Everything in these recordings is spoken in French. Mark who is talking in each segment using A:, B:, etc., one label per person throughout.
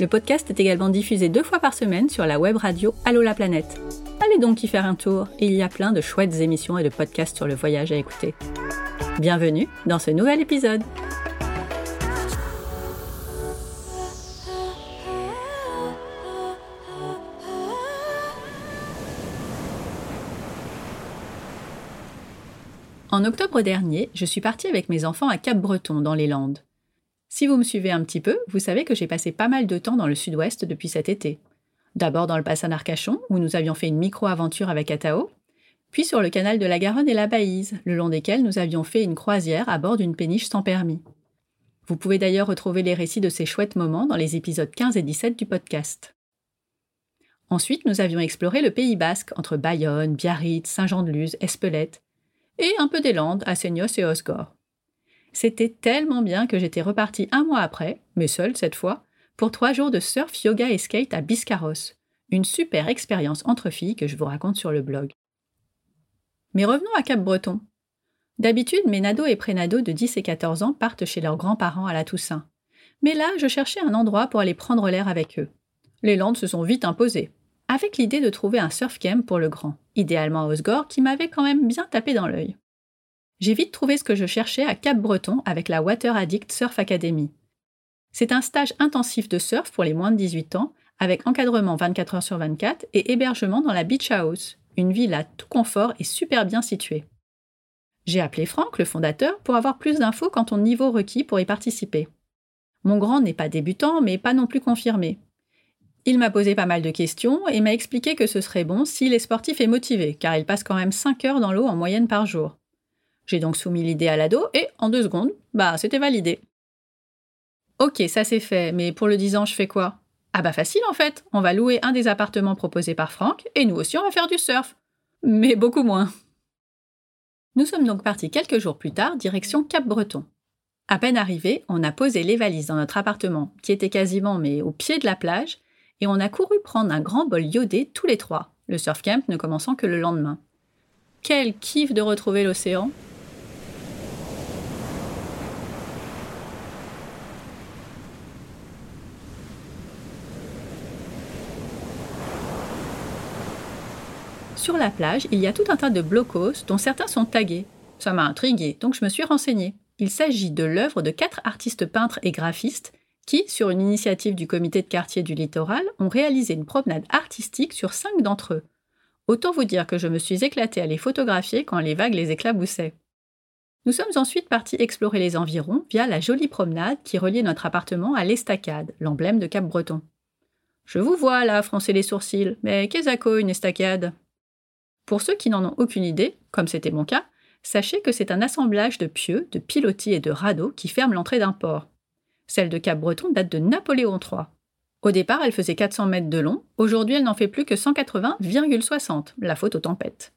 A: le podcast est également diffusé deux fois par semaine sur la web radio Allo la planète. Allez donc y faire un tour, il y a plein de chouettes émissions et de podcasts sur le voyage à écouter. Bienvenue dans ce nouvel épisode. En octobre dernier, je suis partie avec mes enfants à Cap-Breton dans les Landes. Si vous me suivez un petit peu, vous savez que j'ai passé pas mal de temps dans le sud-ouest depuis cet été. D'abord dans le bassin d'Arcachon, où nous avions fait une micro-aventure avec Atao, puis sur le canal de la Garonne et la Baïse, le long desquels nous avions fait une croisière à bord d'une péniche sans permis. Vous pouvez d'ailleurs retrouver les récits de ces chouettes moments dans les épisodes 15 et 17 du podcast. Ensuite, nous avions exploré le Pays basque entre Bayonne, Biarritz, Saint-Jean-de-Luz, Espelette, et un peu des Landes à Seignos et Osgore. C'était tellement bien que j'étais repartie un mois après, mais seule cette fois, pour trois jours de surf, yoga et skate à Biscarros. Une super expérience entre filles que je vous raconte sur le blog. Mais revenons à Cap-Breton. D'habitude, mes nados et prénados de 10 et 14 ans partent chez leurs grands-parents à la Toussaint. Mais là, je cherchais un endroit pour aller prendre l'air avec eux. Les Landes se sont vite imposées, avec l'idée de trouver un surf camp pour le grand, idéalement à Osgore, qui m'avait quand même bien tapé dans l'œil j'ai vite trouvé ce que je cherchais à Cap-Breton avec la Water Addict Surf Academy. C'est un stage intensif de surf pour les moins de 18 ans, avec encadrement 24 heures sur 24 et hébergement dans la Beach House, une ville à tout confort et super bien située. J'ai appelé Franck, le fondateur, pour avoir plus d'infos quant au niveau requis pour y participer. Mon grand n'est pas débutant, mais pas non plus confirmé. Il m'a posé pas mal de questions et m'a expliqué que ce serait bon s'il est sportif et motivé, car il passe quand même 5 heures dans l'eau en moyenne par jour. J'ai donc soumis l'idée à l'ado et en deux secondes, bah c'était validé. Ok, ça c'est fait, mais pour le 10 ans, je fais quoi? Ah bah facile en fait, on va louer un des appartements proposés par Franck et nous aussi on va faire du surf. Mais beaucoup moins. Nous sommes donc partis quelques jours plus tard, direction Cap-Breton. À peine arrivés, on a posé les valises dans notre appartement, qui était quasiment mais au pied de la plage, et on a couru prendre un grand bol iodé tous les trois, le surf camp ne commençant que le lendemain. Quel kiff de retrouver l'océan Sur la plage, il y a tout un tas de blocos dont certains sont tagués. Ça m'a intrigué, donc je me suis renseignée. Il s'agit de l'œuvre de quatre artistes peintres et graphistes qui, sur une initiative du comité de quartier du littoral, ont réalisé une promenade artistique sur cinq d'entre eux. Autant vous dire que je me suis éclatée à les photographier quand les vagues les éclaboussaient. Nous sommes ensuite partis explorer les environs via la jolie promenade qui reliait notre appartement à l'estacade, l'emblème de Cap-Breton. Je vous vois là froncer les sourcils, mais qu'est-ce une estacade? Pour ceux qui n'en ont aucune idée, comme c'était mon cas, sachez que c'est un assemblage de pieux, de pilotis et de radeaux qui ferment l'entrée d'un port. Celle de Cap-Breton date de Napoléon III. Au départ, elle faisait 400 mètres de long, aujourd'hui elle n'en fait plus que 180,60, la faute aux tempêtes.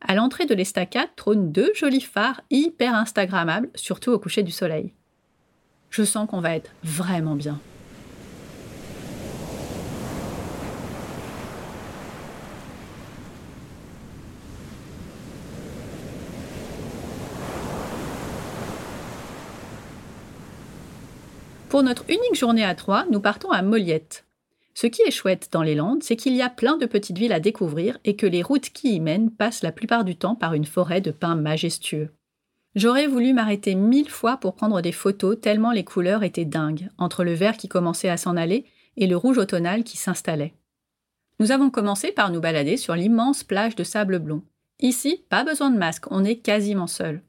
A: À l'entrée de l'estacade trônent deux jolis phares hyper instagrammables, surtout au coucher du soleil. Je sens qu'on va être vraiment bien. Pour notre unique journée à trois, nous partons à Moliette. Ce qui est chouette dans les Landes, c'est qu'il y a plein de petites villes à découvrir et que les routes qui y mènent passent la plupart du temps par une forêt de pins majestueux. J'aurais voulu m'arrêter mille fois pour prendre des photos tellement les couleurs étaient dingues, entre le vert qui commençait à s'en aller et le rouge automnal qui s'installait. Nous avons commencé par nous balader sur l'immense plage de sable blond, Ici, pas besoin de masque, on est quasiment seul.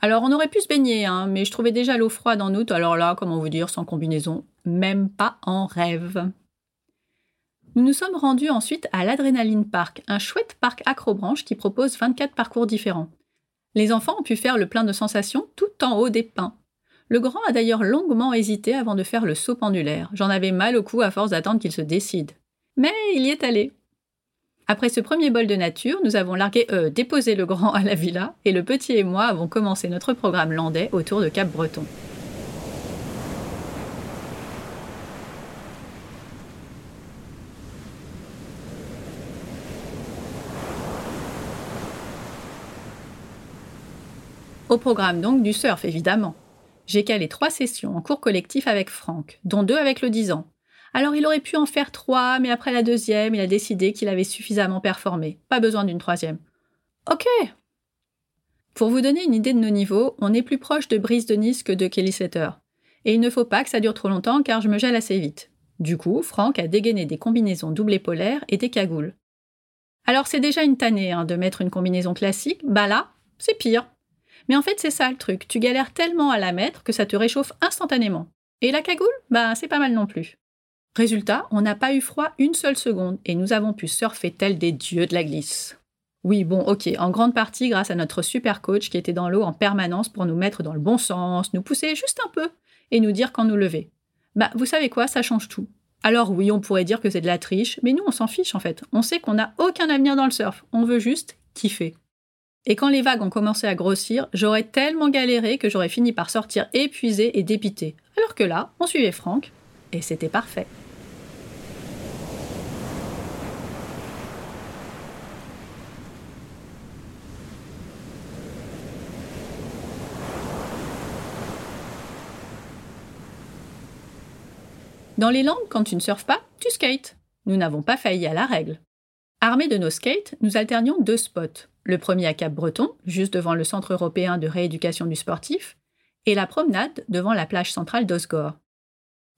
A: Alors on aurait pu se baigner, hein, mais je trouvais déjà l'eau froide en août, alors là, comment vous dire, sans combinaison, même pas en rêve. Nous nous sommes rendus ensuite à l'Adrenaline Park, un chouette parc acrobranche qui propose 24 parcours différents. Les enfants ont pu faire le plein de sensations tout en haut des pins. Le grand a d'ailleurs longuement hésité avant de faire le saut pendulaire. J'en avais mal au cou à force d'attendre qu'il se décide. Mais il y est allé. Après ce premier bol de nature, nous avons largué, euh, déposé le grand à la villa, et le petit et moi avons commencé notre programme landais autour de Cap Breton. Au programme donc du surf, évidemment. J'ai calé trois sessions en cours collectif avec Franck, dont deux avec le 10 ans. Alors il aurait pu en faire trois, mais après la deuxième, il a décidé qu'il avait suffisamment performé. Pas besoin d'une troisième. Ok Pour vous donner une idée de nos niveaux, on est plus proche de Brice de Nice que de Kelly Slater. Et il ne faut pas que ça dure trop longtemps car je me gèle assez vite. Du coup, Franck a dégainé des combinaisons double polaires et des cagoules. Alors c'est déjà une tannée hein, de mettre une combinaison classique, bah là, c'est pire. Mais en fait, c'est ça le truc. Tu galères tellement à la mettre que ça te réchauffe instantanément. Et la cagoule? Bah, c'est pas mal non plus. Résultat, on n'a pas eu froid une seule seconde et nous avons pu surfer tels des dieux de la glisse. Oui, bon, ok, en grande partie grâce à notre super coach qui était dans l'eau en permanence pour nous mettre dans le bon sens, nous pousser juste un peu et nous dire quand nous lever. Bah, vous savez quoi, ça change tout. Alors oui, on pourrait dire que c'est de la triche, mais nous, on s'en fiche en fait. On sait qu'on n'a aucun avenir dans le surf. On veut juste kiffer. Et quand les vagues ont commencé à grossir, j'aurais tellement galéré que j'aurais fini par sortir épuisé et dépité. Alors que là, on suivait Franck, et c'était parfait. Dans les Landes, quand tu ne surfes pas, tu skates. Nous n'avons pas failli à la règle. Armés de nos skates, nous alternions deux spots. Le premier à Cap-Breton, juste devant le Centre européen de rééducation du sportif, et la promenade devant la plage centrale d'Osgore.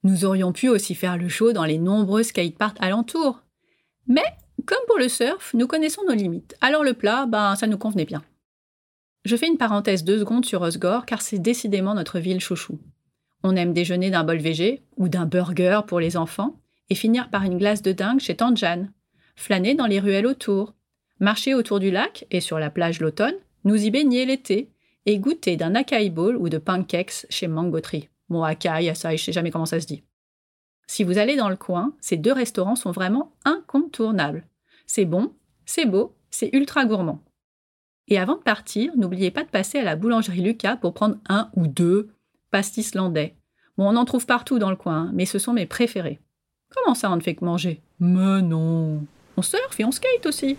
A: Nous aurions pu aussi faire le show dans les nombreux skateparks alentours. Mais, comme pour le surf, nous connaissons nos limites. Alors le plat, ben, ça nous convenait bien. Je fais une parenthèse deux secondes sur Osgore car c'est décidément notre ville chouchou. On aime déjeuner d'un bol végé ou d'un burger pour les enfants et finir par une glace de dingue chez Tante Jeanne. Flâner dans les ruelles autour, marcher autour du lac et sur la plage l'automne, nous y baigner l'été et goûter d'un acai bowl ou de pancakes chez Mango Tree. Bon, acai, ça, je sais jamais comment ça se dit. Si vous allez dans le coin, ces deux restaurants sont vraiment incontournables. C'est bon, c'est beau, c'est ultra gourmand. Et avant de partir, n'oubliez pas de passer à la boulangerie Lucas pour prendre un ou deux pastis landais. Bon, on en trouve partout dans le coin, mais ce sont mes préférés. Comment ça, on ne fait que manger? Mais non On surfe et on skate aussi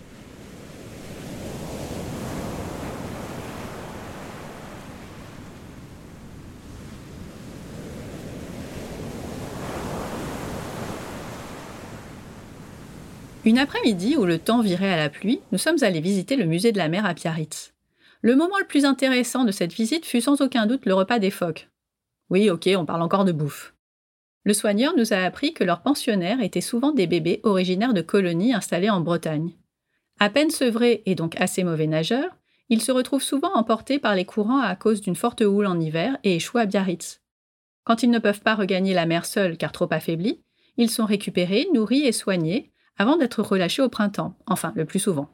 A: Une après-midi où le temps virait à la pluie, nous sommes allés visiter le musée de la mer à Biarritz. Le moment le plus intéressant de cette visite fut sans aucun doute le repas des phoques. Oui, ok, on parle encore de bouffe. Le soigneur nous a appris que leurs pensionnaires étaient souvent des bébés originaires de colonies installées en Bretagne. À peine sevrés et donc assez mauvais nageurs, ils se retrouvent souvent emportés par les courants à cause d'une forte houle en hiver et échouent à Biarritz. Quand ils ne peuvent pas regagner la mer seuls car trop affaiblis, ils sont récupérés, nourris et soignés avant d'être relâchés au printemps, enfin le plus souvent.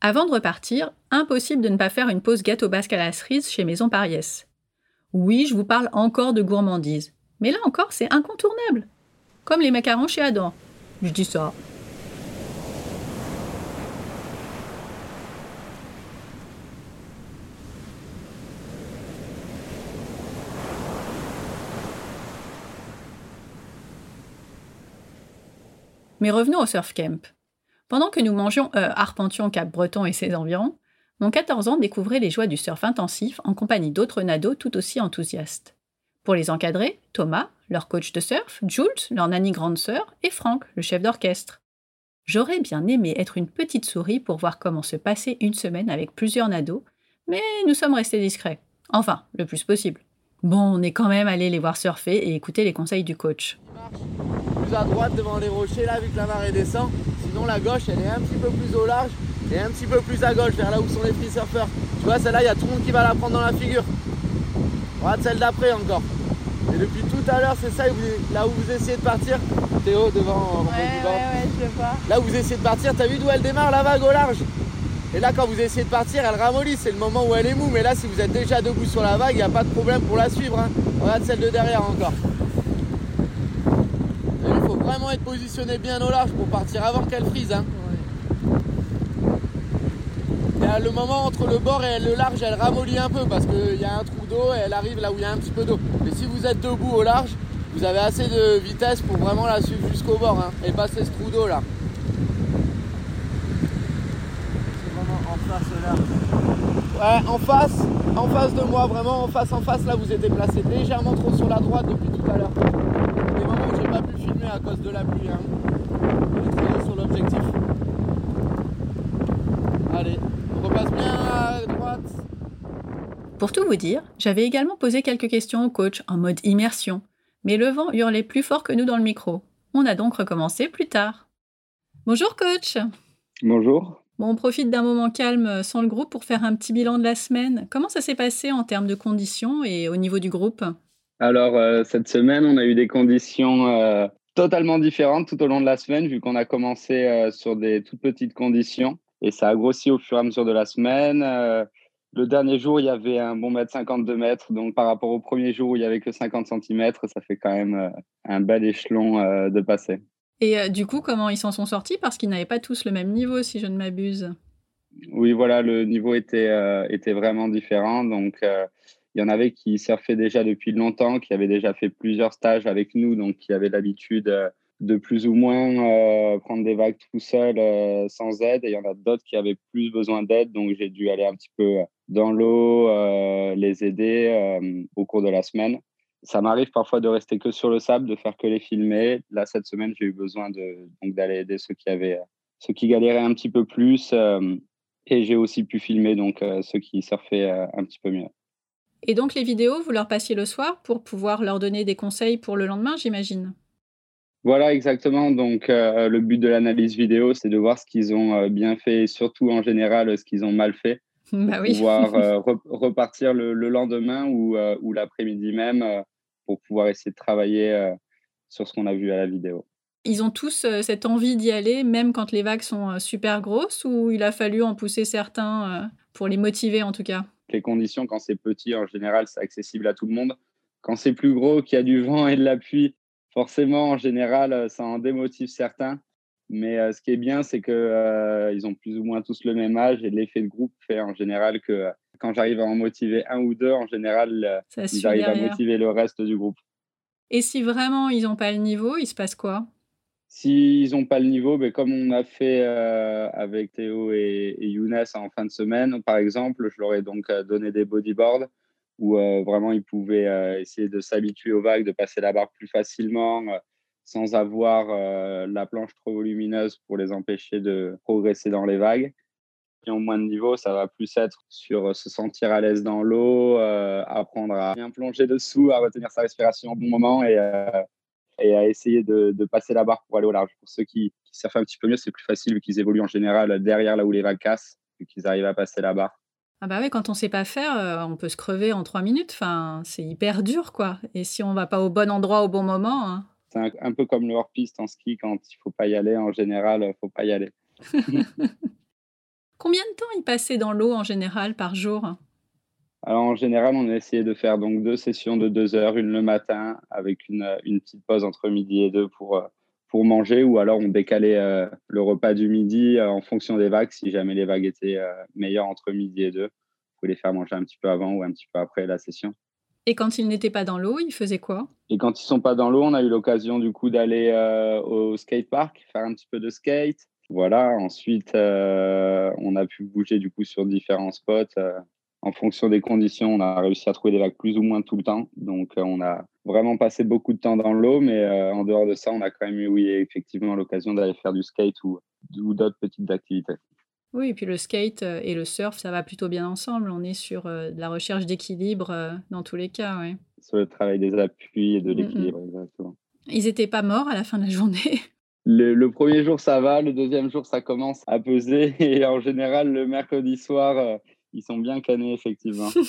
A: Avant de repartir, impossible de ne pas faire une pause gâteau basque à la cerise chez Maison Pariès. Oui, je vous parle encore de gourmandise, mais là encore c'est incontournable. Comme les macarons chez Adam. Je dis ça, Mais revenons au surf camp. Pendant que nous mangions, euh, arpentions Cap-Breton et ses environs, mon 14 ans découvrait les joies du surf intensif en compagnie d'autres nados tout aussi enthousiastes. Pour les encadrer, Thomas, leur coach de surf, Jules, leur nanny grande sœur, et Franck, le chef d'orchestre. J'aurais bien aimé être une petite souris pour voir comment se passait une semaine avec plusieurs nados, mais nous sommes restés discrets. Enfin, le plus possible. Bon, on est quand même allé les voir surfer et écouter les conseils du coach
B: à droite devant les rochers là vu que la marée descend. Sinon la gauche elle est un petit peu plus au large et un petit peu plus à gauche, vers là où sont les free surfers. Tu vois, celle-là, il y a tout le monde qui va la prendre dans la figure. Regarde celle d'après encore. Et depuis tout à l'heure, c'est ça, là où vous essayez de partir. Théo, devant.
C: Ouais, ouais, ouais, je le vois.
B: Là où vous essayez de partir, t'as vu d'où elle démarre la vague au large? Et là, quand vous essayez de partir, elle ramollit. C'est le moment où elle est mou. Mais là, si vous êtes déjà debout sur la vague, il n'y a pas de problème pour la suivre. Hein. Regarde celle de derrière encore. Il faut vraiment être positionné bien au large pour partir avant qu'elle frise. Hein. Le moment entre le bord et le large, elle ramollit un peu parce qu'il y a un trou d'eau et elle arrive là où il y a un petit peu d'eau. Mais si vous êtes debout au large, vous avez assez de vitesse pour vraiment la suivre jusqu'au bord hein, et passer ce trou d'eau là. C'est vraiment en face là. Ouais, en face, en face de moi, vraiment en face, en face, là vous étiez placé légèrement trop sur la droite depuis tout à l'heure. Des moments où j'ai pas pu filmer à cause de la pluie. Hein. Sur l'objectif. Allez, on repasse bien à droite.
A: Pour tout vous dire, j'avais également posé quelques questions au coach en mode immersion, mais le vent hurlait plus fort que nous dans le micro. On a donc recommencé plus tard. Bonjour coach
D: Bonjour.
A: Bon, on profite d'un moment calme sans le groupe pour faire un petit bilan de la semaine. Comment ça s'est passé en termes de conditions et au niveau du groupe?
D: Alors, euh, cette semaine, on a eu des conditions euh, totalement différentes tout au long de la semaine, vu qu'on a commencé euh, sur des toutes petites conditions. Et ça a grossi au fur et à mesure de la semaine. Le dernier jour, il y avait un bon mètre 52 mètres. Donc, par rapport au premier jour où il y avait que 50 cm, ça fait quand même un bel échelon de passer.
A: Et du coup, comment ils s'en sont sortis? Parce qu'ils n'avaient pas tous le même niveau, si je ne m'abuse.
D: Oui, voilà, le niveau était, était vraiment différent. Donc, il y en avait qui surfaient déjà depuis longtemps, qui avaient déjà fait plusieurs stages avec nous, donc qui avaient l'habitude de plus ou moins prendre des vagues tout seul sans aide. Et il y en a d'autres qui avaient plus besoin d'aide, donc j'ai dû aller un petit peu dans l'eau, les aider au cours de la semaine ça m'arrive parfois de rester que sur le sable, de faire que les filmer. Là, cette semaine, j'ai eu besoin de, donc, d'aller aider ceux qui avaient, ceux qui galéraient un petit peu plus. Euh, et j'ai aussi pu filmer donc euh, ceux qui surfaient euh, un petit peu mieux.
A: Et donc les vidéos, vous leur passiez le soir pour pouvoir leur donner des conseils pour le lendemain, j'imagine?
D: Voilà, exactement. Donc le but de l'analyse vidéo, c'est de voir ce qu'ils ont bien fait et surtout en général ce qu'ils ont mal fait.
A: Bah oui.
D: pouvoir repartir le, le, lendemain ou, ou l'après-midi même pour pouvoir essayer de travailler euh, sur ce qu'on a vu à la vidéo.
A: Ils ont tous euh, cette envie d'y aller, même quand les vagues sont euh, super grosses, ou il a fallu en pousser certains pour les motiver en tout cas?
D: Les conditions, quand c'est petit, en général, c'est accessible à tout le monde. Quand c'est plus gros, qu'il y a du vent et de la pluie, forcément, en général, ça en démotive certains. Mais ce qui est bien, c'est qu'ils ont plus ou moins tous le même âge et l'effet de groupe fait en général que quand j'arrive à en motiver un ou deux, en général, j'arrive à motiver le reste du groupe.
A: Et si vraiment ils n'ont pas le niveau, il se passe quoi?
D: S'ils n'ont pas le niveau, ben, comme on a fait euh, avec Théo et, Younes en fin de semaine, par exemple, je leur ai donc euh, donné des bodyboards où euh, vraiment ils pouvaient essayer de s'habituer aux vagues, de passer la barre plus facilement, sans avoir la planche trop volumineuse pour les empêcher de progresser dans les vagues qui ont moins de niveau, ça va plus être sur euh, se sentir à l'aise dans l'eau, euh, apprendre à bien plonger dessous, à retenir sa respiration au bon moment et, euh, et à essayer de, passer la barre pour aller au large. Pour ceux qui, qui surfent un petit peu mieux, c'est plus facile vu qu'ils évoluent en général derrière là où les vagues cassent, vu qu'ils arrivent à passer la barre.
A: Ah bah oui, quand on sait pas faire, on peut se crever en trois minutes. Enfin, c'est hyper dur, quoi. Et si on va pas au bon endroit au bon moment. Hein.
D: C'est un, un, peu comme le hors-piste en ski, quand il faut pas y aller, en général, faut pas y aller.
A: Combien de temps il passait dans l'eau en général par jour?
D: Alors en général, on a essayé de faire donc deux sessions de deux heures, une le matin avec une, une petite pause entre midi et deux pour, euh, pour manger, ou alors on décalait euh, le repas du midi euh, en fonction des vagues. Si jamais les vagues étaient meilleures entre midi et deux, on pouvait les faire manger un petit peu avant ou un petit peu après la session.
A: Et quand ils n'étaient pas dans l'eau, ils faisaient quoi?
D: Et quand ils sont pas dans l'eau, on a eu l'occasion du coup d'aller au skate park, faire un petit peu de skate, voilà, ensuite, euh, on a pu bouger du coup sur différents spots. Euh, en fonction des conditions, on a réussi à trouver des vagues plus ou moins tout le temps. Donc, euh, on a vraiment passé beaucoup de temps dans l'eau, mais en dehors de ça, on a quand même eu, oui, effectivement, l'occasion d'aller faire du skate ou, d'autres petites activités.
A: Oui, et puis le skate et le surf, ça va plutôt bien ensemble. On est sur de la recherche d'équilibre dans tous les cas, oui.
D: Sur le travail des appuis et de mm, mm. l'équilibre, exactement.
A: Ils n'étaient pas morts à la fin de la journée
D: le, premier jour, ça va. Le deuxième jour, ça commence à peser. Et en général, le mercredi soir, euh, ils sont bien canés, effectivement.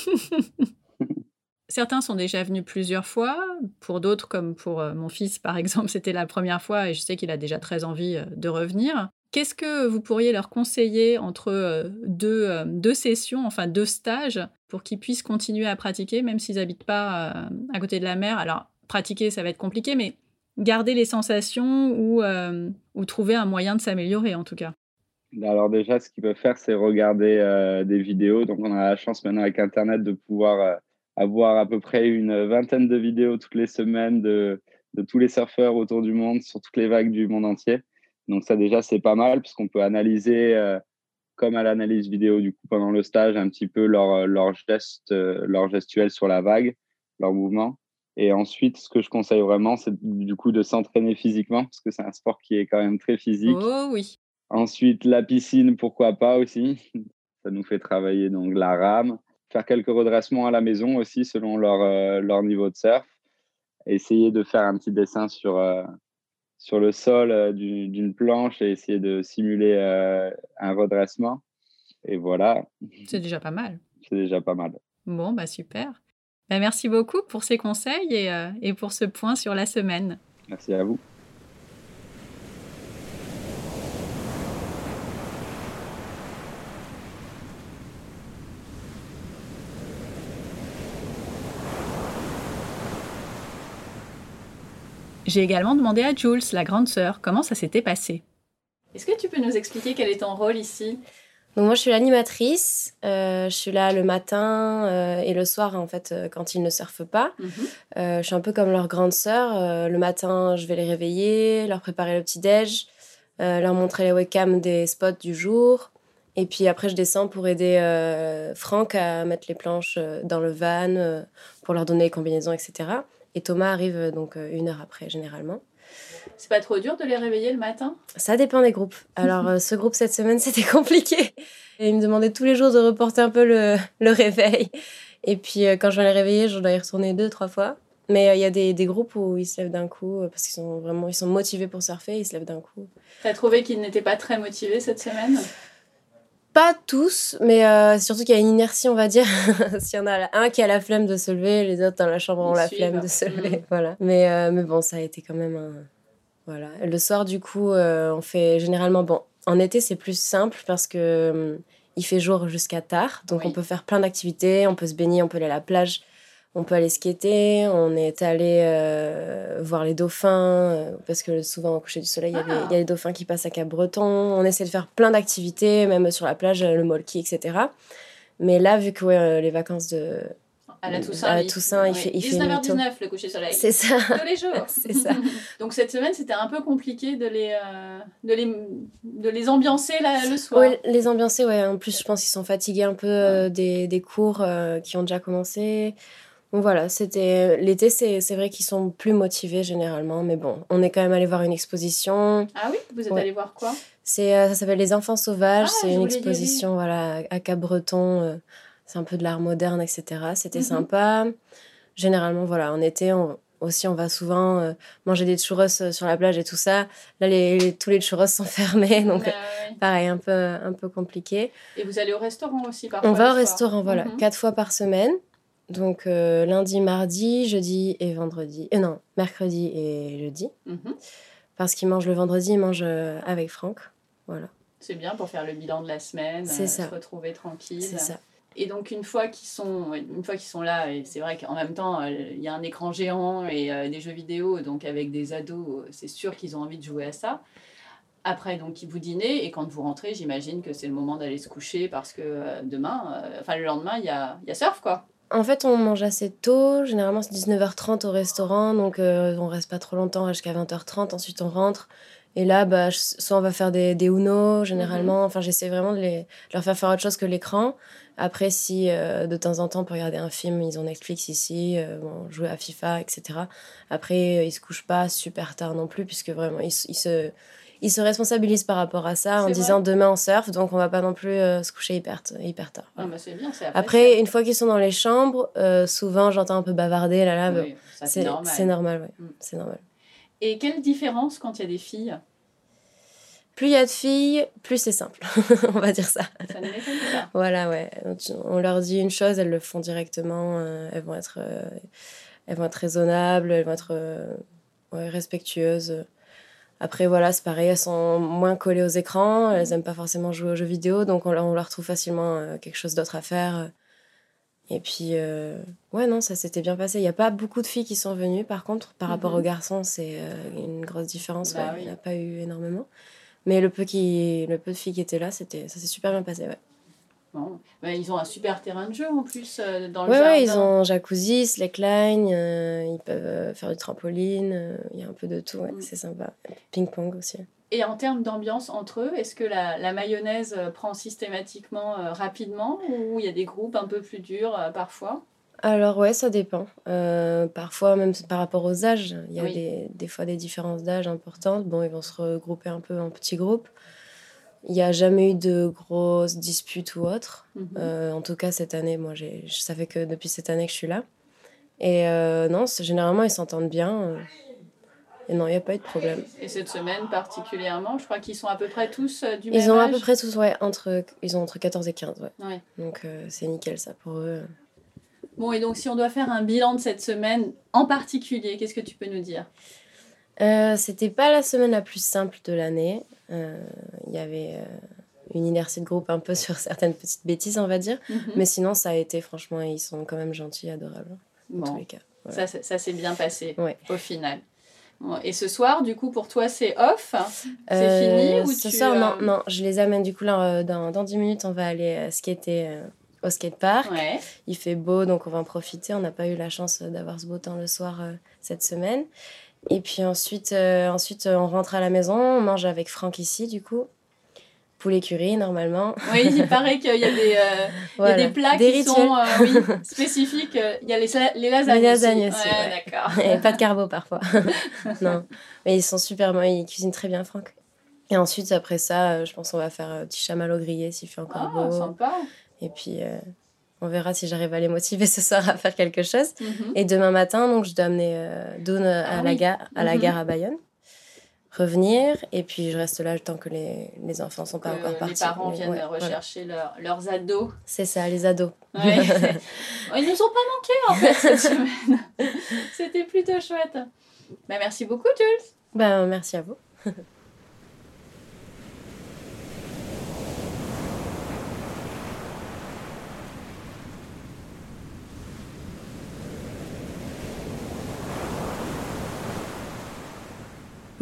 A: Certains sont déjà venus plusieurs fois. Pour d'autres, comme pour euh, mon fils, par exemple, c'était la première fois et je sais qu'il a déjà très envie euh, de revenir. Qu'est-ce que vous pourriez leur conseiller entre deux, deux sessions, enfin deux stages, pour qu'ils puissent continuer à pratiquer, même s'ils n'habitent pas à côté de la mer? Alors, pratiquer, ça va être compliqué, mais garder les sensations ou, euh, ou trouver un moyen de s'améliorer en tout cas
D: Alors déjà, ce qu'ils peuvent faire, c'est regarder euh, des vidéos. Donc on a la chance maintenant avec Internet de pouvoir euh, avoir à peu près une vingtaine de vidéos toutes les semaines de, tous les surfeurs autour du monde sur toutes les vagues du monde entier. Donc ça déjà, c'est pas mal puisqu'on peut analyser, comme à l'analyse vidéo du coup pendant le stage, un petit peu leur, leur geste, leur gestuelle sur la vague, leur mouvement. Et ensuite, ce que je conseille vraiment, c'est du coup de s'entraîner physiquement, parce que c'est un sport qui est quand même très physique.
A: Oh oui.
D: Ensuite, la piscine, pourquoi pas aussi. Ça nous fait travailler donc la rame. Faire quelques redressements à la maison aussi, selon leur, euh, leur niveau de surf. Essayer de faire un petit dessin sur, euh, sur le sol euh, d'une planche et essayer de simuler un redressement. Et voilà.
A: C'est déjà pas mal.
D: C'est déjà pas mal.
A: Bon, bah super. Bah, merci beaucoup pour ces conseils et, euh, et pour ce point sur la semaine.
D: Merci à vous.
A: J'ai également demandé à Jules, la grande sœur, comment ça s'était passé. Est-ce que tu peux nous expliquer quel est ton rôle ici?
C: Donc moi je suis l'animatrice, euh, je suis là le matin euh, et le soir en fait euh, quand ils ne surfent pas. Mhm. je suis un peu comme leur grande sœur. le matin je vais les réveiller, leur préparer le petit déj, leur montrer les webcams des spots du jour. Et puis après je descends pour aider Franck à mettre les planches dans le van pour leur donner les combinaisons etc. Et Thomas arrive donc une heure après généralement.
A: C'est pas trop dur de les réveiller le matin?
C: Ça dépend des groupes. Alors, euh, ce groupe cette semaine, c'était compliqué. Et ils me demandaient tous les jours de reporter un peu le, le réveil. Et puis, euh, quand je vais les réveiller, je dois y retourner deux, trois fois. Mais euh, il y a des, des, groupes où ils se lèvent d'un coup parce qu'ils sont vraiment ils sont motivés pour surfer, ils se lèvent d'un coup.
A: T'as trouvé qu'ils n'étaient pas très motivés cette semaine?
C: Pas tous, mais surtout qu'il y a une inertie, on va dire. S'il y en a un qui a la flemme de se lever, les autres dans la chambre ont la flemme de se lever. Mm. Voilà. Mais, mais bon, ça a été quand même un, voilà. Le soir, du coup, euh, on fait généralement. Bon, en été, c'est plus simple parce que hum, il fait jour jusqu'à tard. Donc, on peut faire plein d'activités. On peut se baigner, on peut aller à la plage, on peut aller skater. On est allé euh, voir les dauphins euh, parce que souvent, au coucher du soleil, il y, a les ah. dauphins qui passent à Cap-Breton. On essaie de faire plein d'activités, même sur la plage, le molki, etc. Mais là, vu que les vacances de
A: à la Toussaint,
C: Toussaint il, fait, il 19h19
A: le coucher soleil.
C: C'est ça.
A: Tous les jours.
C: c'est ça.
A: Donc cette semaine, c'était un peu compliqué de les, euh, de les, de les ambiancer là, le soir.
C: Oui, les ambiancer, ouais. En plus, je pense qu'ils sont fatigués un peu euh, des, des, cours euh, qui ont déjà commencé. Donc voilà, c'était l'été, c'est, c'est vrai qu'ils sont plus motivés généralement, mais bon, on est quand même allé voir une exposition.
A: Ah oui, vous êtes allé voir quoi?
C: C'est ça s'appelle Les Enfants sauvages. Ah, c'est une exposition voilà à Cap-Breton c'est un peu de l'art moderne, etc. C'était mhm. sympa. Généralement, voilà, en été, aussi, on va souvent euh, manger des churros euh, sur la plage et tout ça. Là, les, tous les churros sont fermés, donc bah pareil, un peu, un peu compliqué.
A: Et vous allez au restaurant aussi parfois
C: On va au restaurant, voilà, mhm. quatre fois par semaine. Donc euh, lundi, mardi, jeudi et vendredi. non, mercredi et jeudi. Mhm. Parce qu'ils mangent le vendredi, ils mangent avec Franck. Voilà.
A: C'est bien pour faire le bilan de la semaine, se retrouver tranquille.
C: C'est ça.
A: Et donc une fois qu'ils sont, une fois qu'ils sont là, et c'est vrai qu'en même temps, euh, il y a un écran géant et euh, des jeux vidéo, donc avec des ados, euh, c'est sûr qu'ils ont envie de jouer à ça. Après, donc, ils vous dînez et quand vous rentrez, j'imagine que c'est le moment d'aller se coucher parce que demain, enfin le lendemain, il y a, y a surf, quoi.
C: En fait, on mange assez tôt. Généralement, c'est 19h30 au restaurant. Donc, on reste pas trop longtemps jusqu'à 20h30. Ensuite, on rentre. Et là, bah, soit on va faire des, des Uno, généralement. Mhm. Enfin, j'essaie vraiment de, les, de, leur faire faire autre chose que l'écran. Après, si euh, de temps en temps, pour regarder un film, ils ont Netflix ici, euh, bon, jouer à FIFA, etc. Après, euh, ils se couchent pas super tard non plus, puisque vraiment, ils, ils se, ils se responsabilisent par rapport à ça en disant demain on surf, donc on va pas non plus se coucher hyper, hyper tard.
A: Ah, bah bien,
C: après, une fois qu'ils sont dans les chambres, souvent j'entends un peu bavarder, là, là, c'est normal. C'est normal, ouais. Mm. c'est normal.
A: Et quelle différence quand il y a des filles?
C: Plus il y a de filles, plus c'est simple. on va dire ça.
A: Ça ne m'étonne pas.
C: Voilà, ouais. On leur dit une chose, elles le font directement. euh, elles, vont être, euh, elles vont être raisonnables, elles vont être euh, ouais, respectueuses. Après, voilà, c'est pareil, elles sont moins collées aux écrans, elles n'aiment pas forcément jouer aux jeux vidéo, donc on, leur- on leur trouve facilement euh, quelque chose d'autre à faire. Et puis, euh, ouais, non, ça s'était bien passé. Il n'y a pas beaucoup de filles qui sont venues, par contre, par rapport
A: Mhm.
C: aux garçons, c'est euh, une grosse différence.
A: Bah
C: ouais.
A: oui.
C: Il n'y en a pas eu énormément. Mais le peu, qui, le peu de filles qui étaient là, c'était, ça s'est super bien passé, ouais.
A: Ben, ils ont un super terrain de jeu en plus euh, dans le
C: Ouais,
A: jardin.
C: ouais, ils ont jacuzzi, slackline, euh, ils peuvent euh, faire du trampoline, euh, il y a un peu de tout, ouais,
A: Mm.
C: c'est sympa. Ping-pong aussi.
A: Et en termes d'ambiance entre eux, est-ce que la, la mayonnaise prend systématiquement rapidement ou il y a des groupes un peu plus durs parfois?
C: Alors, ouais, ça dépend. Euh, parfois, même par rapport aux âges, il y a
A: Oui.
C: des, des fois des différences d'âge importantes. Bon, ils vont se regrouper un peu en petits groupes. Il n'y a jamais eu de grosses disputes ou autres.
A: Mhm.
C: Euh, en tout cas, cette année, moi, j'ai, je savais que depuis cette année que je suis là. Et euh, non, généralement, ils s'entendent bien. euh, Et non, il n'y a pas eu de problème.
A: Et cette semaine particulièrement, je crois qu'ils sont à peu près tous du
C: Ils
A: même
C: ont à
A: âge.
C: peu près tous, ouais, entre, ils ont entre 14 et 15, ouais.
A: Ouais.
C: Donc euh, c'est nickel ça pour eux.
A: Bon, et donc si on doit faire un bilan de cette semaine en particulier, qu'est-ce que tu peux nous dire?
C: Euh, C'était pas la semaine la plus simple de l'année. Euh, Il y avait euh, une inertie de groupe un peu sur certaines petites bêtises, on va dire.
A: Mhm.
C: Mais sinon, ça a été, franchement, ils sont quand même gentils, adorables, tous
A: Bon,
C: les cas. Voilà.
A: ça, ça, s'est bien passé
C: Ouais.
A: au final. Bon, et ce soir, du coup, pour toi, c'est off? C'est
C: Euh,
A: fini ou
C: Ce
A: tu,
C: soir, non,
A: euh,
C: non, je les amène du coup là, euh, dans, dans 10 minutes, on va aller euh, skater euh, au skatepark.
A: Ouais.
C: Il fait beau, donc on va en profiter. On n'a pas eu la chance euh, d'avoir ce beau temps le soir euh, cette semaine. Et puis ensuite, euh, ensuite, euh, on rentre à la maison, on mange avec Franck ici, du coup. Poulet curry, normalement.
A: Oui, il paraît qu'il y a des, euh, il y
C: Voilà.
A: a des plats
C: Des
A: qui
C: rituels.
A: sont euh, oui, spécifiques. Il y a les, les lasagnes.
C: Les lasagnes
A: aussi.
C: aussi,
A: Ouais,
C: ouais.
A: d'accord.
C: Et pas de carbo parfois. non. Mais ils sont super bons, ils cuisinent très bien, Franck. Et ensuite, après ça, je pense qu'on va faire un petit chamallow grillé s'il fait encore
A: Ah,
C: beau.
A: sympa.
C: Et puis, on verra si j'arrive à les motiver ce soir à faire quelque chose.
A: Mhm.
C: Et demain matin, donc, je dois amener euh, Dawn à,
A: Ah
C: la
A: oui.
C: gare, à la
A: Mhm.
C: gare à Bayonne. Revenir. Et puis, je reste là le temps que les, les enfants sont pas
A: Que
C: encore
A: les
C: partis.
A: parents
C: Mais
A: viennent
C: ouais,
A: rechercher leur- leurs ados.
C: C'est ça, les ados.
A: Ouais. Ils nous ont pas manqué en fait cette semaine. C'était plutôt chouette. Bah, merci beaucoup Jules.
C: Ben, merci à vous.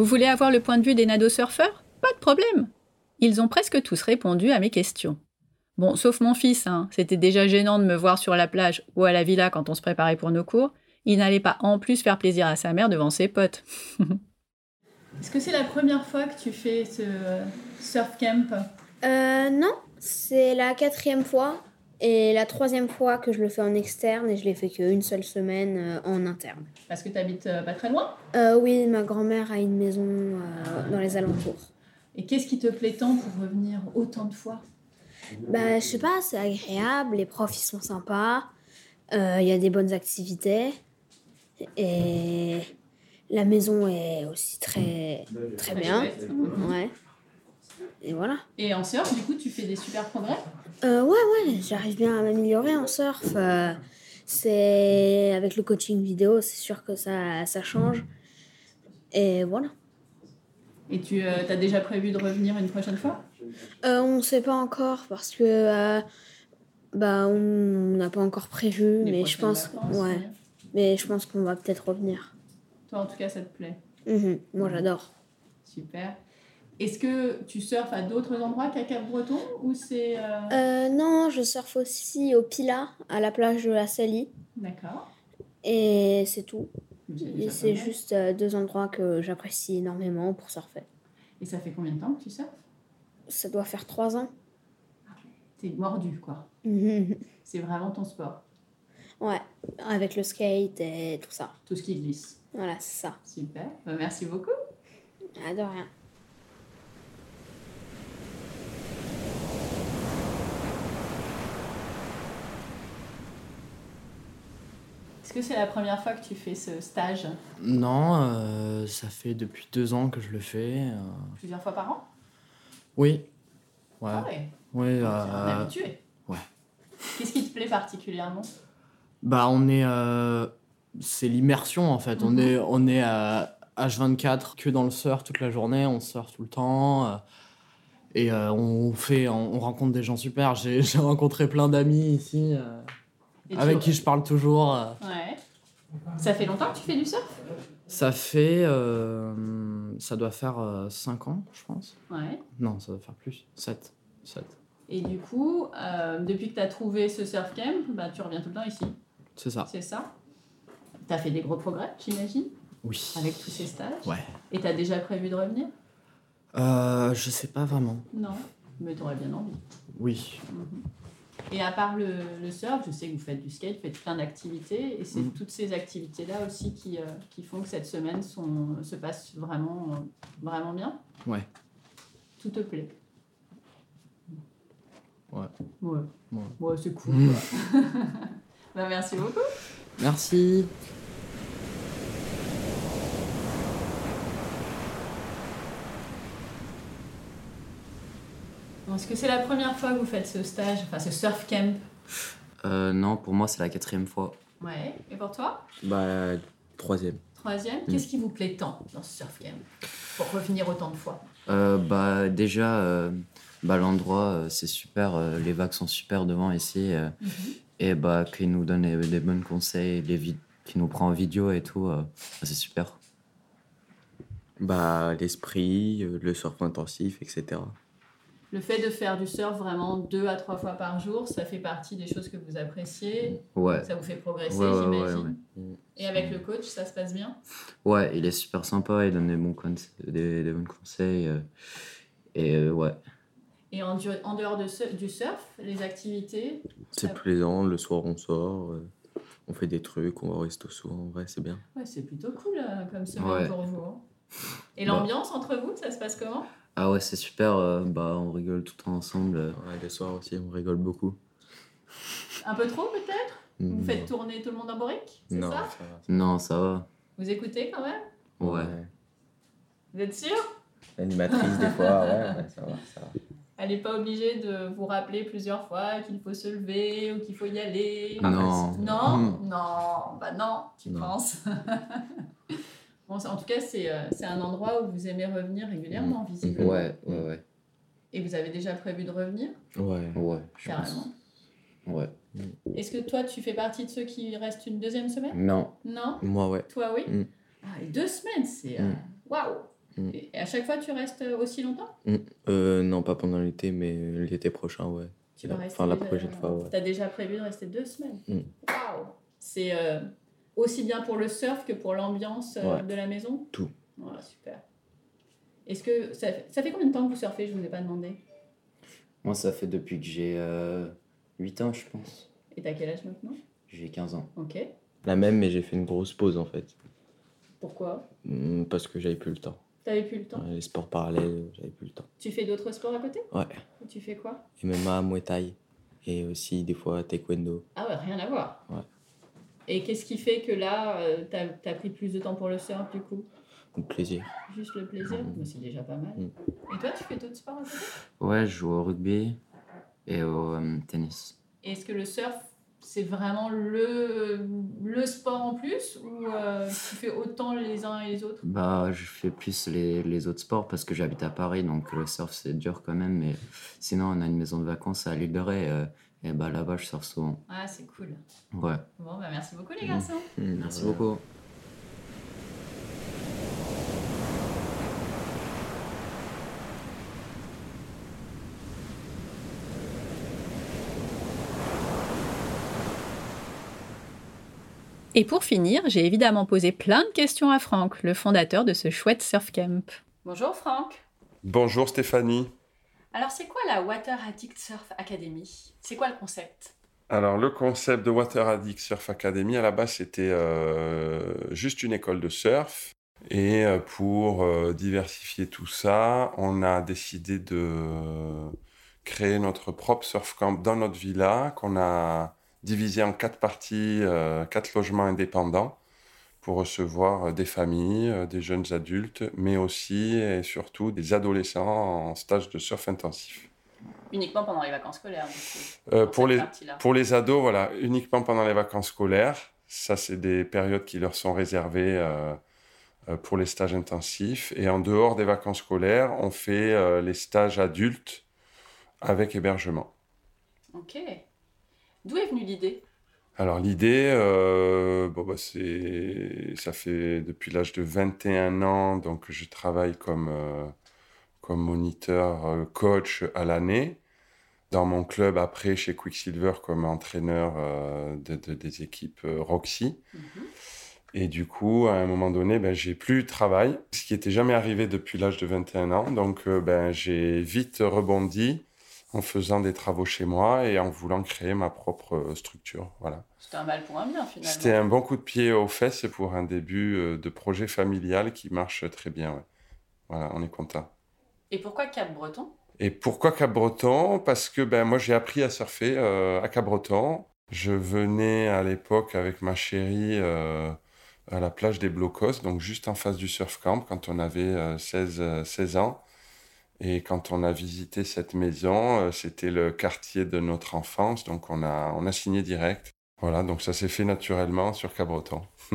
A: Vous voulez avoir le point de vue des nado-surfeurs? Pas de problème. Ils ont presque tous répondu à mes questions. Bon, sauf mon fils, hein. c'était déjà gênant de me voir sur la plage ou à la villa quand on se préparait pour nos cours. Il n'allait pas en plus faire plaisir à sa mère devant ses potes. Est-ce que c'est la première fois que tu fais ce surf camp?
E: Euh, non, c'est la quatrième fois et la troisième fois que je le fais en externe et je l'ai fait qu'une seule semaine euh, en interne.
A: Parce que tu habites pas très loin?
E: Euh, oui, ma grand-mère a une maison euh, dans les alentours.
A: Et qu'est-ce qui te plaît tant pour revenir autant de fois?
E: Bah, je sais pas, c'est agréable, les profs ils sont sympas, euh, il y a des bonnes activités et la maison est aussi très, très bien. Ouais. Et voilà.
A: Et en surf, du coup, tu fais des super progrès
E: Euh, ouais, ouais, j'arrive bien à m'améliorer en surf. Euh, c'est avec le coaching vidéo, c'est sûr que ça, ça change. Et voilà.
A: Et tu as déjà prévu de revenir une prochaine fois?
E: Euh, on sait pas encore parce que euh, bah on n'a pas encore prévu,
A: Les
E: mais je pense,
A: vacances,
E: ouais, mais je pense qu'on va peut-être revenir.
A: Toi, en tout cas, ça te plaît.
E: Mhm, Moi, j'adore.
A: Super. Est-ce que tu surfes à d'autres endroits qu'à Cap-Breton ou c'est... euh,
E: Euh, non, je surfe aussi au Pila, à la plage de la Salie,
A: D'accord.
E: et c'est tout. Et c'est juste euh, deux endroits que j'apprécie énormément pour surfer.
A: Et ça fait combien de temps que tu surfes?
E: Ça doit faire trois ans.
A: T'es mordu, quoi. C'est vraiment ton sport.
E: Ouais, avec le skate et tout ça.
A: Tout ce qui glisse.
E: Voilà, c'est ça.
A: Super. Bah, merci beaucoup.
E: Ah, de rien.
A: Est-ce que c'est la première fois que tu fais ce stage
F: Non, euh, ça fait depuis deux ans que je le fais. euh,
A: plusieurs fois par an?
B: Oui. Ouais.
A: Ah ouais.
B: Euh,
A: habitué.
B: ouais.
A: Qu'est-ce qui te plaît particulièrement?
B: Bah, on est. c'est l'immersion en fait. On
A: Mhm.
B: est, on est à H24 que dans le surf toute la journée. On surfe tout le temps. et on fait, on, on rencontre des gens super. J'ai rencontré plein d'amis ici
A: Et
B: avec qui je parle toujours. euh.
A: Ouais. Ça fait longtemps que tu fais du surf?
B: Ça fait. euh, ça doit faire 5 ans, je pense.
A: Ouais.
B: Non, ça doit faire plus. 7. 7.
A: Et du coup, euh, depuis que tu as trouvé ce surf camp, bah, tu reviens tout le temps ici?
B: C'est ça.
A: C'est ça? Tu as fait des gros progrès, j'imagine,
B: Oui.
A: avec tous ces stages?
B: Ouais.
A: Et tu as déjà prévu de revenir?
B: Euh, je sais pas vraiment.
A: Non. Mais tu aurais bien envie.
B: Oui.
A: Et à part le, le surf, je sais que vous faites du skate, vous faites plein d'activités. Et c'est
B: Mhm.
A: toutes ces activités-là aussi qui, euh, qui font que cette semaine sont, se passe vraiment, euh, vraiment bien.
B: Ouais.
A: Tout te plaît.
B: Ouais.
A: Ouais.
B: Ouais.
A: Ouais, c'est cool. Bah, merci beaucoup.
B: Merci.
A: Bon, Est-ce que c'est la première fois que vous faites ce stage, enfin ce surf camp?
F: Euh, non, pour moi, c'est la quatrième fois.
A: Ouais. Et pour toi?
G: Bah, troisième.
A: Troisième. Qu'est-ce qui vous plaît tant dans ce surf camp? Pour revenir autant de fois
F: Euh, bah, déjà, euh, bah, l'endroit, euh, c'est super. euh, les vagues sont super devant ici. euh, Et bah, qu'il nous donne des, des bons conseils, des qu'il nous prend en vidéo et tout. euh, c'est super.
G: Bah, l'esprit, le surf intensif, etc.
A: Le fait de faire du surf vraiment deux à trois fois par jour, ça fait partie des choses que vous appréciez.
F: Ouais.
A: Ça vous fait progresser,
F: Ouais,
A: j'imagine.
F: ouais.
A: Et avec le coach, ça se passe bien?
F: Ouais, il est super sympa, il donne des bons, conse- des, des bons conseils. euh, et euh, ouais.
A: Et en, dehors de ce- du surf, les activités
G: C'est
A: ça-
G: plaisant, le soir on sort, euh, on fait des trucs, on va au resto souvent, en vrai, c'est bien.
A: Ouais, c'est plutôt cool euh, comme semaine
F: Ouais.
A: pour vous. hein. Et
F: Bah.
A: l'ambiance entre vous, ça se passe comment?
F: Ah ouais, c'est super. euh, bah, on rigole tout le temps ensemble. euh.
G: Ouais, le soir aussi, on rigole beaucoup.
A: Un peu trop peut-être? Vous
G: Non.
A: faites tourner tout le monde en boric C'est
G: Non,
A: ça?
G: va.
F: Non, ça va.
A: Vous écoutez quand même?
F: Ouais.
A: Vous êtes sûr?
G: L'animatrice, des fois, ouais, ouais, ça va, ça va.
A: Elle n'est pas obligée de vous rappeler plusieurs fois qu'il faut se lever ou qu'il faut y aller
F: Non.
A: Non?
G: Hmm.
A: Non, bah non, tu
G: Non.
A: penses? bon, en tout cas, c'est euh, c'est un endroit où vous aimez revenir régulièrement, visiblement.
F: Ouais, ouais, ouais.
A: Et vous avez déjà prévu de revenir
G: Ouais.
F: Ouais, je
A: Carrément.
F: pense. Ouais.
A: Est-ce que toi, tu fais partie de ceux qui restent une deuxième semaine
F: Non.
A: Non
G: Moi, ouais.
A: Toi, oui
G: Mm.
A: Ah, et deux semaines, c'est... euh,
G: Mm.
A: Waouh
G: Mm.
A: Et à chaque fois, tu restes euh, aussi longtemps
G: Euh, non, pas pendant l'été, mais l'été prochain, ouais.
A: Tu vas
G: Enfin,
A: rester
G: la
A: déjà-
G: prochaine fois, ouais.
A: T'as déjà prévu de rester deux semaines
G: Mm.
A: Waouh C'est euh, aussi bien pour le surf que pour l'ambiance euh,
G: Ouais.
A: de la maison?
G: Tout.
A: Voilà, super. Est-ce que ça fait, ça fait combien de temps que vous surfez? Je vous ai pas demandé.
F: Moi, ça fait depuis que j'ai euh, 8 ans, je pense.
A: Et t'as quel âge maintenant?
F: J'ai 15 ans.
A: Ok.
G: La même, mais j'ai fait une grosse pause, en fait.
A: Pourquoi?
G: Hmm, Parce que j'avais plus le temps.
A: T'avais plus le temps
G: Ouais, les sports parallèles, j'avais plus le temps.
A: Tu fais d'autres sports à côté?
G: Ouais.
A: Ou Tu fais quoi?
G: MMA, Muay Thai. Et aussi, des fois, Taekwondo.
A: Ah ouais, rien à voir.
G: Ouais.
A: Et qu'est-ce qui fait que là, euh, t'as as pris plus de temps pour le surf du coup?
G: Donc, plaisir.
A: Juste le plaisir? Mais C'est déjà pas mal.
G: Mhm.
A: Et toi, tu fais d'autres sports côté
F: Ouais, je joue au rugby et au euh, tennis.
A: Est-ce que le surf, c'est vraiment le, le sport en plus Ou euh, tu fais autant les uns et les autres?
F: Bah, je fais plus les, les autres sports parce que j'habite à Paris, donc le surf c'est dur quand même. Mais sinon, on a une maison de vacances à l'île de Ré euh, et bah là-bas je surfe souvent.
A: Ah, c'est cool.
F: Ouais,
A: Bon, bah merci beaucoup les garçons.
F: Merci beaucoup.
A: Et pour finir, j'ai évidemment posé plein de questions à Franck, le fondateur de ce chouette surf camp. Bonjour Franck.
H: Bonjour Stéphanie.
A: Alors c'est quoi la Water Addict Surf Academy? C'est quoi le concept?
H: Alors le concept de Water Addict Surf Academy, à la base, c'était euh, juste une école de surf. Et euh, pour euh, diversifier tout ça, on a décidé de créer notre propre surf camp dans notre villa, qu'on a divisé en quatre parties, quatre logements indépendants, pour recevoir des familles, des jeunes adultes, mais aussi et surtout des adolescents en stage de surf intensif.
A: Uniquement pendant les vacances scolaires.
H: Euh, pour, les, pour les ados, voilà, uniquement pendant les vacances scolaires. Ça, c'est des périodes qui leur sont réservées euh, euh, pour les stages intensifs. Et en dehors des vacances scolaires, on fait les stages adultes avec hébergement.
A: Ok. D'où est venue l'idée?
H: Alors l'idée, bon, bah, c'est, ça fait depuis l'âge de 21 ans, donc je travaille comme, comme moniteur coach à l'année dans mon club après chez Quicksilver comme entraîneur euh, de, des équipes euh, Roxy. Mhm. Et du coup, à un moment donné, ben, j'ai plus de travail, ce qui n'était jamais arrivé depuis l'âge de 21 ans. Donc, euh, ben, j'ai vite rebondi en faisant des travaux chez moi et en voulant créer ma propre structure. Voilà.
A: C'était un mal pour un bien, finalement.
H: C'était un bon coup de pied aux fesses pour un début de projet familial qui marche très bien. Voilà, on est content.
A: Et pourquoi Cap-Breton
H: et pourquoi Cap-Breton Parce que ben, moi, j'ai appris à surfer euh, à Cap-Breton. Je venais à l'époque avec ma chérie euh, à la plage des Blocos, donc juste en face du surf camp, quand on avait 16, euh, 16 ans. Et quand on a visité cette maison, c'était le quartier de notre enfance, donc on a, on a signé direct. Voilà, donc ça s'est fait naturellement sur Cap-Breton.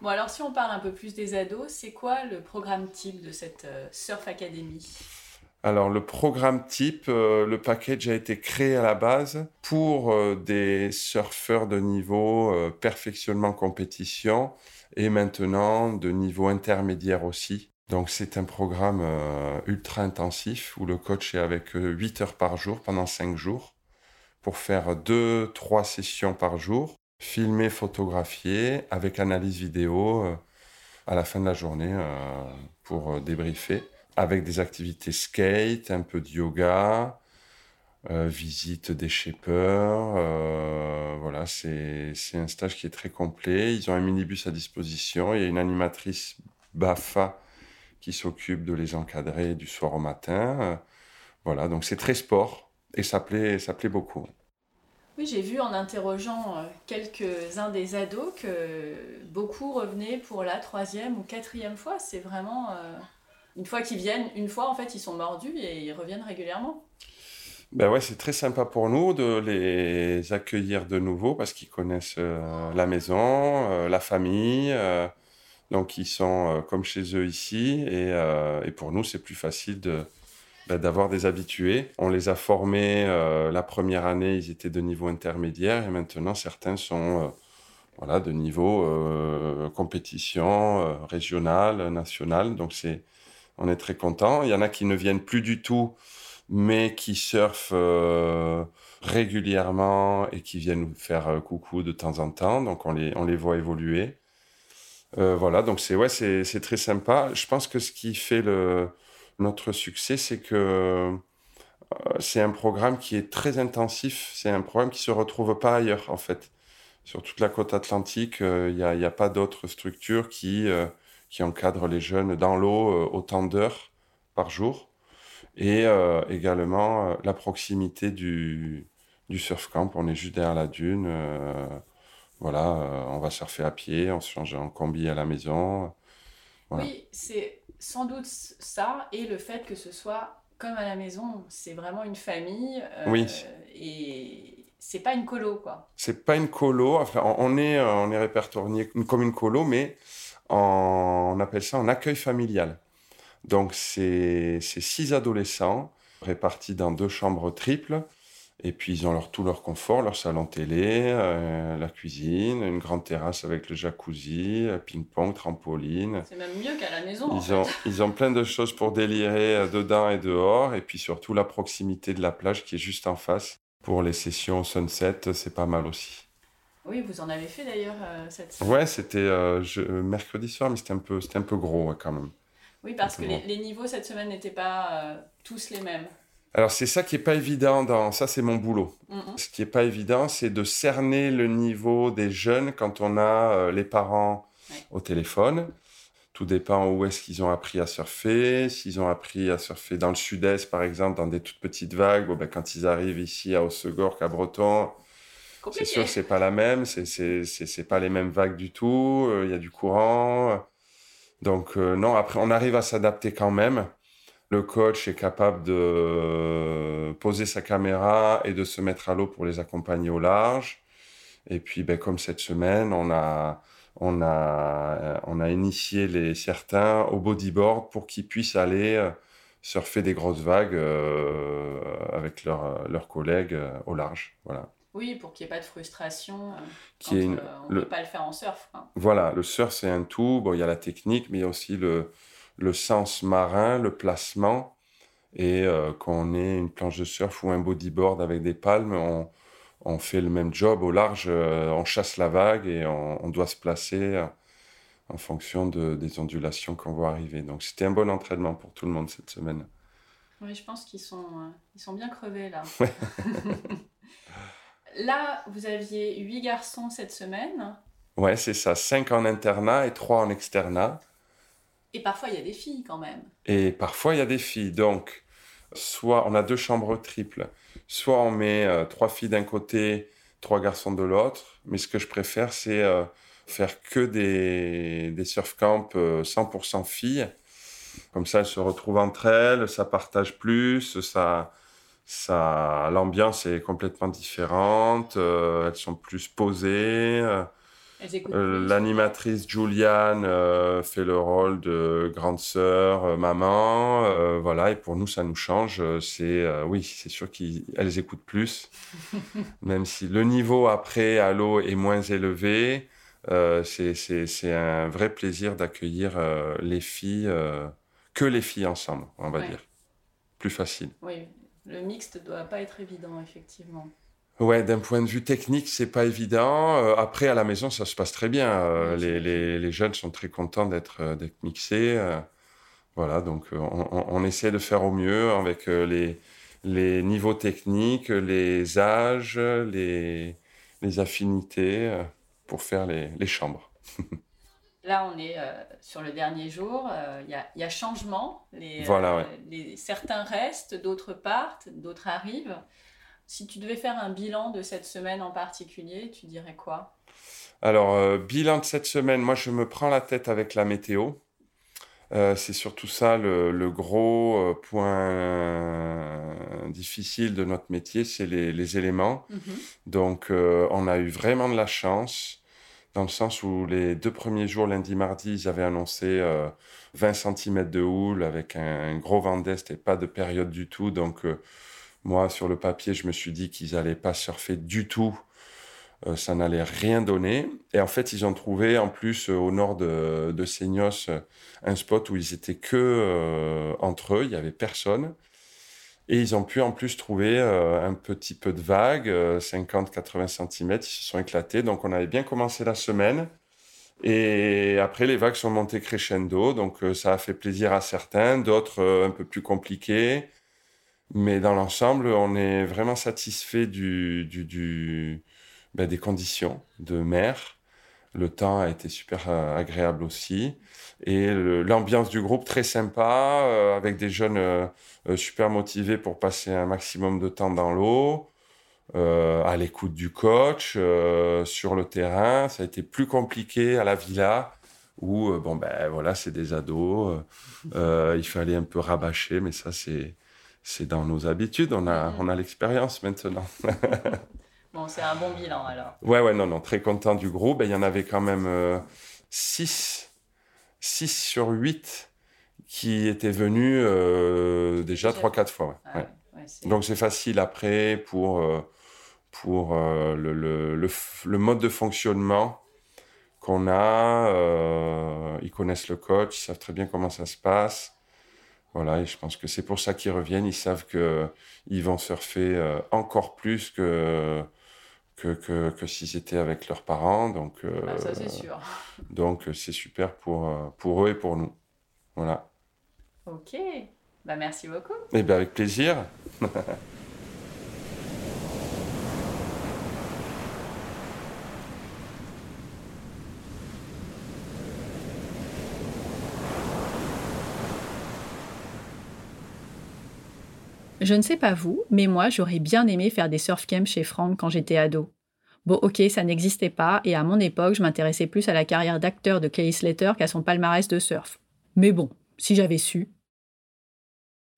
A: bon, alors si on parle un peu plus des ados, c'est quoi le programme type de cette Surf Academy?
H: Alors le programme type, euh, le package a été créé à la base pour euh, des surfeurs de niveau euh, perfectionnement compétition et maintenant de niveau intermédiaire aussi. Donc c'est un programme ultra intensif où le coach est avec 8 heures par jour pendant 5 jours pour faire 2-3 sessions par jour, filmer, photographier avec analyse vidéo à la fin de la journée pour débriefer avec des activités skate, un peu de yoga, euh, visite des shapers. Euh, voilà, c'est un stage qui est très complet. Ils ont un minibus à disposition. Il y a une animatrice BAFA qui s'occupe de les encadrer du soir au matin. voilà, donc c'est très sport et ça plaît, ça plaît beaucoup.
A: Oui, j'ai vu en interrogeant euh, quelques-uns des ados que beaucoup revenaient pour la troisième ou quatrième fois. C'est vraiment une fois qu'ils viennent, une fois en fait, ils sont mordus et ils reviennent régulièrement.
H: Ben ouais, c'est très sympa pour nous de les accueillir de nouveau parce qu'ils connaissent euh, la maison, euh, la famille. Euh, donc ils sont comme chez eux ici et, et pour nous c'est plus facile de ben, d'avoir des habitués. On les a formés la première année, ils étaient de niveau intermédiaire et maintenant certains sont voilà de niveau compétition régionale, nationale. Donc c'est on est très content. Il y en a qui ne viennent plus du tout, mais qui surfent euh, régulièrement et qui viennent nous faire euh, coucou de temps en temps. Donc on les, on les voit évoluer. Euh, voilà, donc c'est ouais, c'est, très sympa. Je pense que ce qui fait le, notre succès, c'est que c'est un programme qui est très intensif. C'est un programme qui se retrouve pas ailleurs, en fait. Sur toute la côte atlantique, il n'y a, a, pas d'autres structures qui qui encadre les jeunes dans l'eau euh, autant d'heures par jour. Et euh, également euh, la proximité du, du surf camp. On est juste derrière la dune. Voilà, on va surfer à pied, on se change en combi à la maison.
A: Oui, c'est sans doute ça et le fait que ce soit comme à la maison, c'est vraiment une famille. oui. Et c'est pas une colo, quoi.
H: C'est pas une colo. Enfin, on est, on est répertorié comme une colo, mais on appelle ça un accueil familial. Donc, c'est six adolescents répartis dans deux chambres triples. Et puis, ils ont leur, tout leur confort, leur salon télé, euh, la cuisine, une grande terrasse avec le jacuzzi, euh, ping-pong, trampoline.
A: C'est même mieux qu'à la maison.
H: Ils, ont, ils ont plein de choses pour délirer euh, dedans et dehors. Et puis surtout, la proximité de la plage qui est juste en face. Pour les sessions sunset, c'est pas mal aussi.
A: Oui, vous en avez fait d'ailleurs euh, cette
H: semaine. Ouais, c'était euh, mercredi soir, mais c'était un peu, un peu gros quand même.
A: Oui, parce que les, niveaux cette semaine n'étaient pas tous les mêmes.
H: Alors c'est ça qui est pas évident dans ça, c'est mon boulot. Mm-hmm. Ce qui est pas évident, c'est de cerner le niveau des jeunes quand on a les parents au téléphone. Tout dépend où est-ce qu'ils ont appris à surfer. S'ils ont appris à surfer dans le sud-est, par exemple, dans des toutes petites vagues, bon, ben, quand ils arrivent ici à Haussegor, à Breton, c'est sûr que c'est pas la même, c'est c'est pas les mêmes vagues du tout. Il y a du courant, donc non. Après, on arrive à s'adapter quand même. Le coach est capable de poser sa caméra et de se mettre à l'eau pour les accompagner au large. Et puis, ben, comme cette semaine, on a, on a, on a initié les certains au bodyboard pour qu'ils puissent aller euh, surfer des grosses vagues euh, avec leurs collègues euh, au large. Voilà.
A: Oui, pour qu'il n'y ait pas de frustration. On ne peut pas le faire en surf.
H: Voilà, le surf, c'est un tout. Bon, il y a la technique, mais il y a aussi le, le sens marin, le placement. Et euh, quand on est une planche de surf ou un bodyboard avec des palmes, on, on fait le même job au large, euh, on chasse la vague et on, doit se placer euh, en fonction de, des ondulations qu'on voit arriver. Donc c'était un bon entraînement pour tout le monde cette semaine.
A: Oui, je pense qu'ils sont, ils sont bien crevés là. là, vous aviez huit garçons cette semaine.
H: Ouais, c'est ça. Cinq en internat et trois en externat.
A: Et parfois, il y a des filles quand même.
H: Et parfois, il y a des filles. Donc, soit on a deux chambres triples, soit on met euh, trois filles d'un côté, trois garçons de l'autre. Mais ce que je préfère, c'est euh, faire que des, des surf camps 100% euh, filles. Comme ça, elles se retrouvent entre elles, ça partage plus, ça, ça, l'ambiance est complètement différente, elles sont plus posées. Euh, l'animatrice Juliane euh, fait le rôle de grande sœur, euh, maman, voilà. Et pour nous, ça nous change. C'est oui, c'est sûr qu'elles écoutent plus, même si le niveau après à l'eau est moins élevé. c'est un vrai plaisir d'accueillir les filles, que les filles ensemble, on va dire. Plus facile.
A: Oui, le mixte doit pas être évident, effectivement.
H: Ouais, d'un point de vue technique, c'est pas évident. Euh, après, à la maison, ça se passe très bien. Euh, les, les, les, jeunes sont très contents d'être euh, mixés. voilà, donc on, on, essaie de faire au mieux avec les, les niveaux techniques, les âges, les, les affinités pour faire les, les chambres.
A: Là, on est sur le dernier jour. Il y, a, y, a, changement. Les,
H: voilà,
A: les, certains restent, d'autres partent, d'autres arrivent. Si tu devais faire un bilan de cette semaine en particulier, tu dirais quoi?
H: Alors, euh, bilan de cette semaine, moi je me prends la tête avec la météo. Euh, c'est surtout ça le, gros euh, point difficile de notre métier, c'est les, éléments. Mhm. Donc, on a eu vraiment de la chance, dans le sens où les deux premiers jours, lundi, mardi, ils avaient annoncé 20 cm de houle avec un, un gros vent d'est et pas de période du tout. Donc, moi, sur le papier, je me suis dit qu'ils n'allaient pas surfer du tout. Euh, ça n'allait rien donner. Et en fait, ils ont trouvé, en plus, euh, au nord de, de Seignos, euh, un spot où ils étaient que entre eux. Il n'y avait personne. Et ils ont pu, en plus, trouver un petit peu de vagues, 50-80 cm. Ils se sont éclatés. Donc, on avait bien commencé la semaine. Et après, les vagues sont montées crescendo. Donc, ça a fait plaisir à certains, d'autres un peu plus compliqués. Mais dans l'ensemble, on est vraiment satisfait ben, des conditions de mer. Le temps a été super euh, agréable aussi. Et l'ambiance du groupe très sympa, euh, avec des jeunes euh, super motivés pour passer un maximum de temps dans l'eau, à l'écoute du coach, sur le terrain. Ça a été plus compliqué à la villa, où, bon, ben voilà, c'est des ados. il fallait un peu rabâcher, mais ça, c'est c'est dans nos habitudes, on a, on a l'expérience maintenant.
A: bon, c'est un bon bilan alors.
H: Ouais, ouais, non, non, très content du groupe. il y en avait quand même 6 euh, sur 8 qui étaient venus euh, déjà 3-4 fois. Ah Donc c'est facile après pour, euh, pour le, le, le, mode de fonctionnement qu'on a. ils connaissent le coach, ils savent très bien comment ça se passe. Voilà, et je pense que c'est pour ça qu'ils reviennent. Ils savent qu'ils vont surfer euh, encore plus que, que, que, que s'ils étaient avec leurs parents. Donc,
A: euh, ah, ça, c'est sûr.
H: Donc, c'est super pour, euh, pour eux et pour nous. Voilà.
A: Ok. Bah, merci beaucoup.
H: Et eh bien, avec plaisir.
A: Je ne sais pas vous, mais moi j'aurais bien aimé faire des surf camps chez Franck quand j'étais ado. Bon, ok, ça n'existait pas, et à mon époque, je m'intéressais plus à la carrière d'acteur de Kelly Slater qu'à son palmarès de surf. Mais bon, si j'avais su.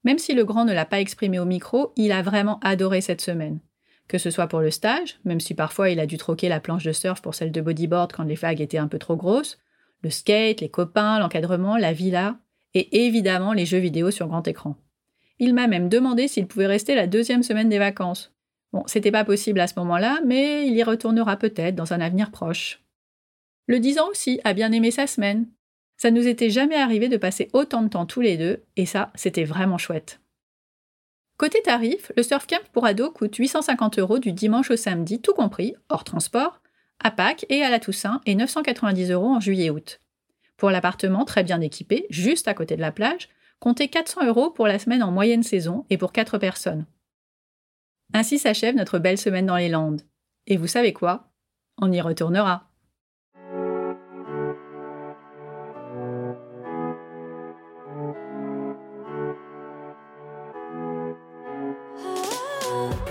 A: Même si le grand ne l'a pas exprimé au micro, il a vraiment adoré cette semaine. Que ce soit pour le stage, même si parfois il a dû troquer la planche de surf pour celle de bodyboard quand les vagues étaient un peu trop grosses, le skate, les copains, l'encadrement, la villa, et évidemment les jeux vidéo sur grand écran. Il m'a même demandé s'il pouvait rester la deuxième semaine des vacances. Bon, c'était pas possible à ce moment-là, mais il y retournera peut-être dans un avenir proche. Le 10 ans aussi a bien aimé sa semaine. Ça nous était jamais arrivé de passer autant de temps tous les deux, et ça, c'était vraiment chouette. Côté tarif, le surf camp pour ados coûte 850 euros du dimanche au samedi, tout compris, hors transport, à Pâques et à la Toussaint, et 990 euros en juillet-août. Pour l'appartement très bien équipé, juste à côté de la plage, comptez 400 euros pour la semaine en moyenne saison et pour 4 personnes. Ainsi s'achève notre belle semaine dans les Landes. Et vous savez quoi? On y retournera.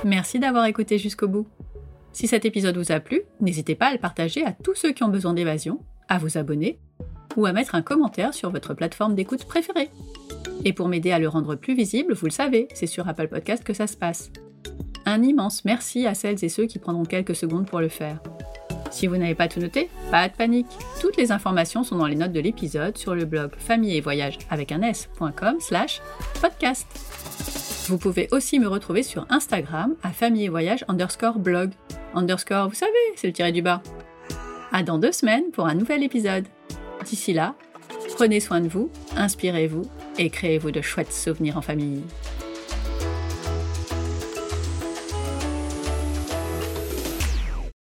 A: Merci d'avoir écouté jusqu'au bout. Si cet épisode vous a plu, n'hésitez pas à le partager à tous ceux qui ont besoin d'évasion, à vous abonner ou à mettre un commentaire sur votre plateforme d'écoute préférée. Et pour m'aider à le rendre plus visible, vous le savez, c'est sur Apple Podcast que ça se passe. Un immense merci à celles et ceux qui prendront quelques secondes pour le faire. Si vous n'avez pas tout noté, pas de panique. Toutes les informations sont dans les notes de l'épisode sur le blog famille et voyage avec un s.com slash podcast. Vous pouvez aussi me retrouver sur Instagram à famille et voyage underscore blog. Underscore, vous savez, c'est le tiré du bas. À dans deux semaines pour un nouvel épisode. D'ici là, prenez soin de vous, inspirez-vous et créez-vous de chouettes souvenirs en famille.